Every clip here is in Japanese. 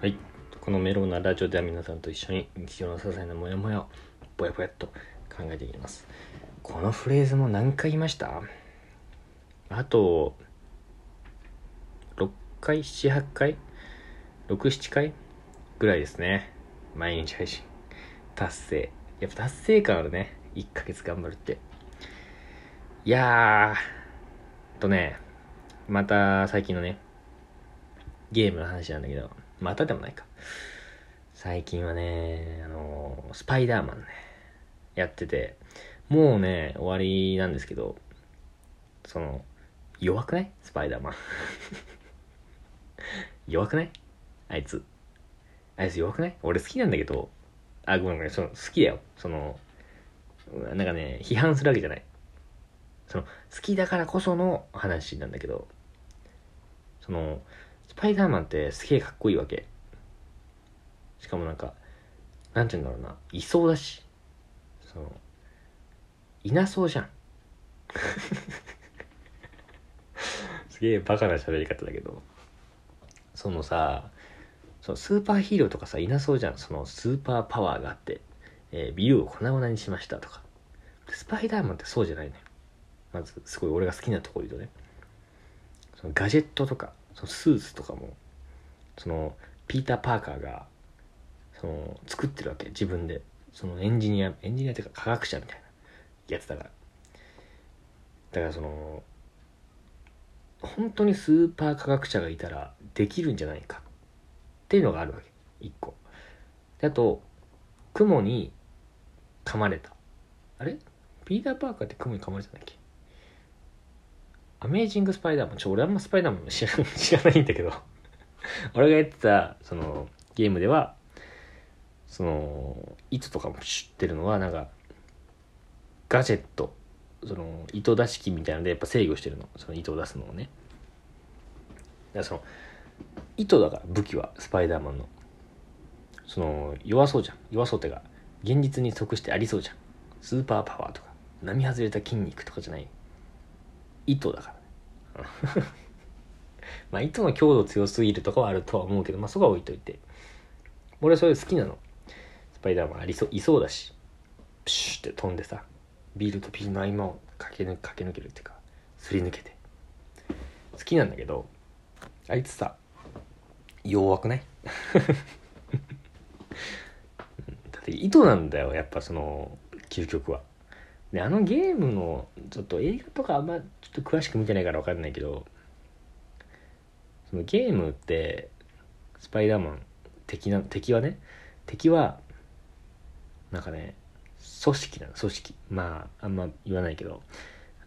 はい。このメロなラジオでは皆さんと一緒に日常の些細なモヤモヤをぼやぼやっと考えていきます。このフレーズも何回言いました？あと6回78回67回ぐらいですね。毎日配信。達成。やっぱ達成感あるね。1ヶ月頑張るって。いやーとねまた最近のねゲームの話なんだけどまたでもないか。最近はねあのスパイダーマンねやっててもうね終わりなんですけどその弱くない？スパイダーマン。弱くない？あいつ。あいつ弱くない？俺好きなんだけど。あごめんごめんその好きだよ。そのなんかね批判するわけじゃない。その好きだからこその話なんだけどそのスパイダーマンってすげえかっこいいわけ。しかもなんかなんて言うんだろうな。いそうだし。そのいなそうじゃん。すげえバカな喋り方だけど。そのさそのスーパーヒーローとかさいなそうじゃん。そのスーパーパワーがあって、えービルを粉々にしましたとか。スパイダーマンってそうじゃないのね。まずすごい俺が好きなところ言うとねそのガジェットとかそのスーツとかもそのピーター・パーカーがその作ってるわけ自分で。そのエンジニアエンジニアっていうか科学者みたいなやつだから。だからその本当にスーパー科学者がいたらできるんじゃないかっていうのがあるわけ。一個。であと雲に噛まれた。あれ？ピーター・パーカーって雲に噛まれたんだっけ？アメージング・スパイダーマンちょ俺あんまスパイダーマン知ら 知らないんだけど。俺がやってたそのゲームではその糸とかも知ってるのはなんかガジェット。その糸出し機みたいなのでやっぱ制御してるの。その糸を出すのをね。だからその糸だから武器はスパイダーマンの。その弱そうじゃん。弱そうってか現実に即してありそうじゃん。スーパーパワーとか。並外れた筋肉とかじゃない。糸だからね。まあ糸の強度強すぎるとかはあるとは思うけどまあそこは置いといて。俺はそれ好きなの。スパイダーマンありそういそうだし。プシュって飛んでさビールとピールの合間を駆け抜駆け抜けるっていうかすり抜けて。好きなんだけどあいつさ弱くない？だって糸なんだよやっぱその究極は。であのゲームのちょっと映画とかあんまちょっと詳しく見てないから分かんないけどそのゲームってスパイダーマン敵な敵はね敵はなんかね組織なの組織。まああんま言わないけど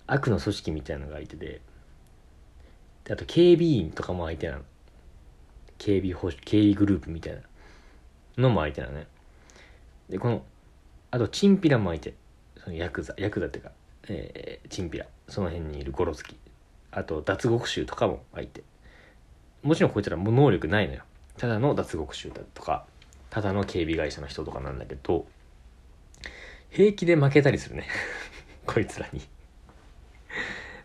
悪の組織みたいなのが相手でであと警備員とかも相手なの。警備保警備グループみたいなのも相手なのね。でこのあとチンピラも相手。そ のヤクザヤクザっていうか、えー、チンピラ。その辺にいるゴロツキ。あと脱獄囚とかも相手もちろんこいつらもう能力ないのよ。ただの脱獄囚だとか。ただの警備会社の人とかなんだけど。平気で負けたりするね。こいつらに。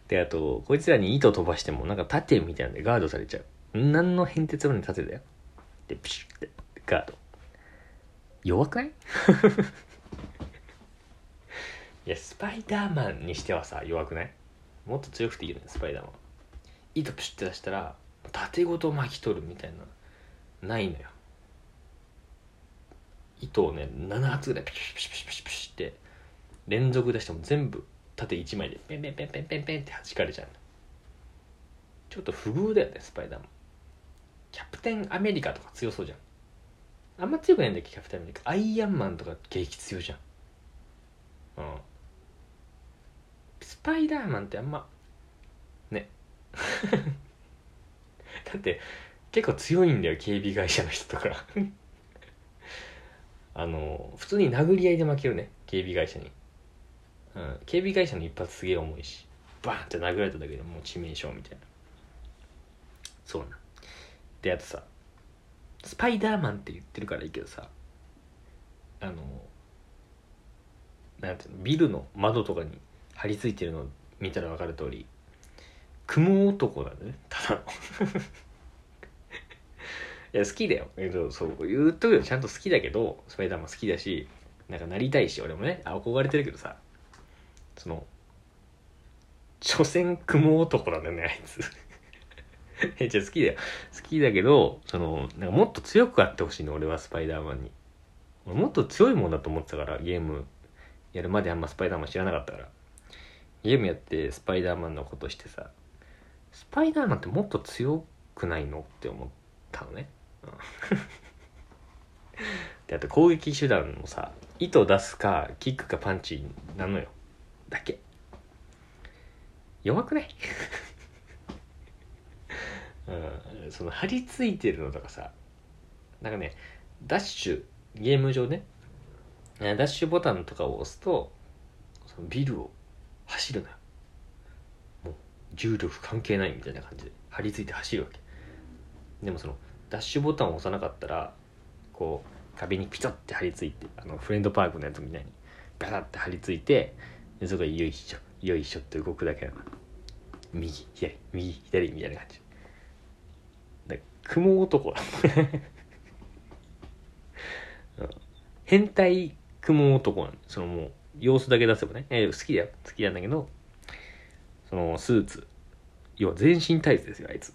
であとこいつらに糸飛ばしてもなんか盾みたいなんでガードされちゃう。何の変哲もない盾だよ。でピシュってガード。弱くない？いやスパイダーマンにしてはさ弱くない？もっと強くていいよねスパイダーマン。糸プシュって出したら盾ごと巻き取るみたいなないのよ。糸をね7発ぐらいピシュピシュピシュピシピシって連続出しても全部縦1枚でペンペンペンペンペンペンって弾かれちゃうちょっと不遇だよねスパイダーマン。キャプテンアメリカとか強そうじゃん。あんま強くないんだっけキャプテンアメリカ。アイアンマンとか激強じゃん。うん。パイダーマンってあんまね。だって結構強いんだよ警備会社の人とか。あの普通に殴り合いで負けるね警備会社に、うん、警備会社の一発すげえ重いしバーンって殴られただけでもう致命傷みたいな。そうなであとさスパイダーマンって言ってるからいいけどさあのなんていうのビルの窓とかに張り付いてるの見たら分かる通り雲男だね。ただの。いや好きだよ。えっとそう言うとくよちゃんと好きだけどスパイダーマン好きだしなんかなりたいし俺もね。憧れてるけどさ。その所詮雲男なんだよねあいつ。えじゃあ好きだよ。好きだけどそのなんかもっと強くあってほしいの俺はスパイダーマンに。俺もっと強いもんだと思ってたからゲームやるまであんまスパイダーマン知らなかったから。ゲームやってスパイダーマンのことしてさスパイダーマンってもっと強くないのって思ったのね、うん。であと攻撃手段もさ糸出すかキックかパンチなのよ。だけ。弱くない？うん、その張り付いてるのとかさなんかねダッシュゲーム上ねダッシュボタンとかを押すとそのビルを走るのよ。もう重力関係ないみたいな感じで張り付いて走るわけ。でもそのダッシュボタンを押さなかったらこう壁にピタッて張り付いてあのフレンドパークのやつみたいにバタッて張り付いてでそこがよいしょよいしょって動くだけなの。右左右左みたいな感じ。で雲男だ。うん。変態雲男なのそのもう様子だけ出せばね、えー好きだよ。好きなんだけどそのスーツ。要は全身タイツですよあいつ。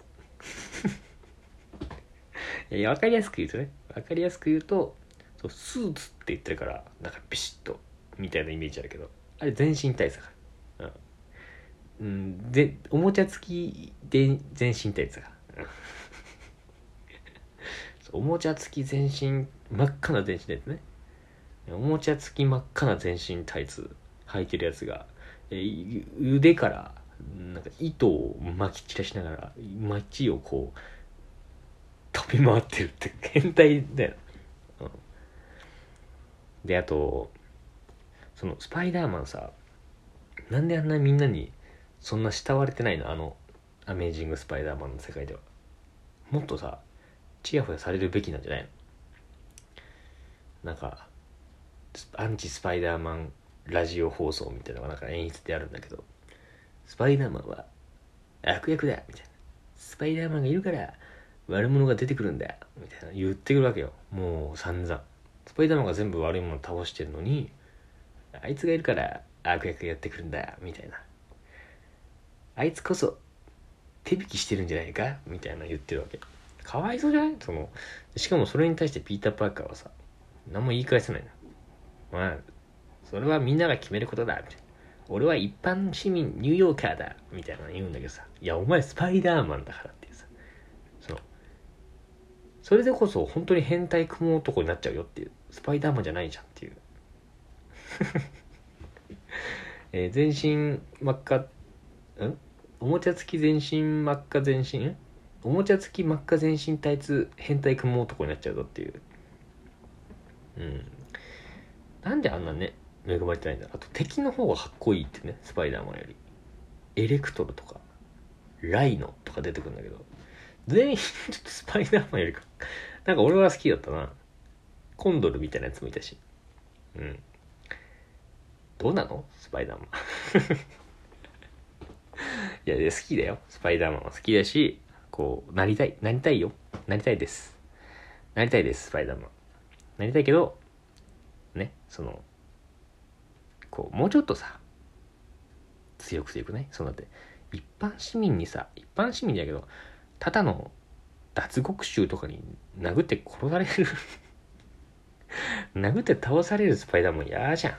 いや分かりやすく言うとね。分かりやすく言うとそうスーツって言ってるからなんかビシッとみたいなイメージあるけどあれ全身タイツだから。うん、うん、でおもちゃ付きで全身タイツだから。うん。おもちゃ付き全身真っ赤な全身タイツね。おもちゃ付き真っ赤な全身タイツ履いてるやつが、えー腕からなんか糸を巻き散らしながら街をこう飛び回ってるって変態だよ、うん、であとそのスパイダーマンさなんであんなみんなにそんな慕われてないの？あのアメージング・スパイダーマンの世界では。もっとさチヤホヤされるべきなんじゃないの？なんかアンチスパイダーマンラジオ放送みたいなのがなんか演出であるんだけどスパイダーマンは悪役だみたいな。スパイダーマンがいるから悪者が出てくるんだみたいな言ってくるわけよ。もう散々。スパイダーマンが全部悪いもの倒してるのにあいつがいるから悪役がやってくるんだみたいな。あいつこそ手引きしてるんじゃないかみたいな言ってるわけ。かわいそうじゃない？そのしかもそれに対してピーター・パーカーはさ何も言い返せないのまあそれはみんなが決めることだ。俺は一般市民ニューヨーカーだみたいなの言うんだけどさ。いやお前スパイダーマンだからっていうさ。そのそれでこそ本当に変態雲男になっちゃうよっていう。スパイダーマンじゃないじゃんっていう。えー全身真っ赤。ん？おもちゃ付き全身真っ赤全身？おもちゃ付き真っ赤全身タイツ変態雲男になっちゃうぞっていう。うん。なんであんなね恵まれてないんだあと敵の方がかっこいいってねスパイダーマンより。エレクトロとかライノとか出てくるんだけど。全員ちょっとスパイダーマンよりかなんか俺は好きだったな。コンドルみたいなやつもいたし。うん。どうなの？スパイダーマン。いやいや好きだよ。スパイダーマンは好きだしこうなりたい。なりたいよ。なりたいです。なりたいですスパイダーマン。なりたいけどねそのこうもうちょっとさ強くてよくないそうだって一般市民にさ一般市民だけどただの脱獄囚とかに殴って殺される 殴って倒されるスパイダーマン嫌じゃん。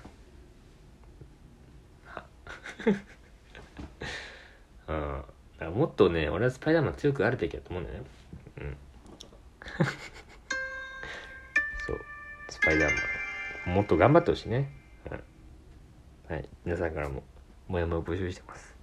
うん。だもっとね俺はスパイダーマン強くあるべきだと思うんだよね。うん。そう。スパイダーマン。もっと頑張ってほしいね、うん。はい、皆さんからももやもや募集してます。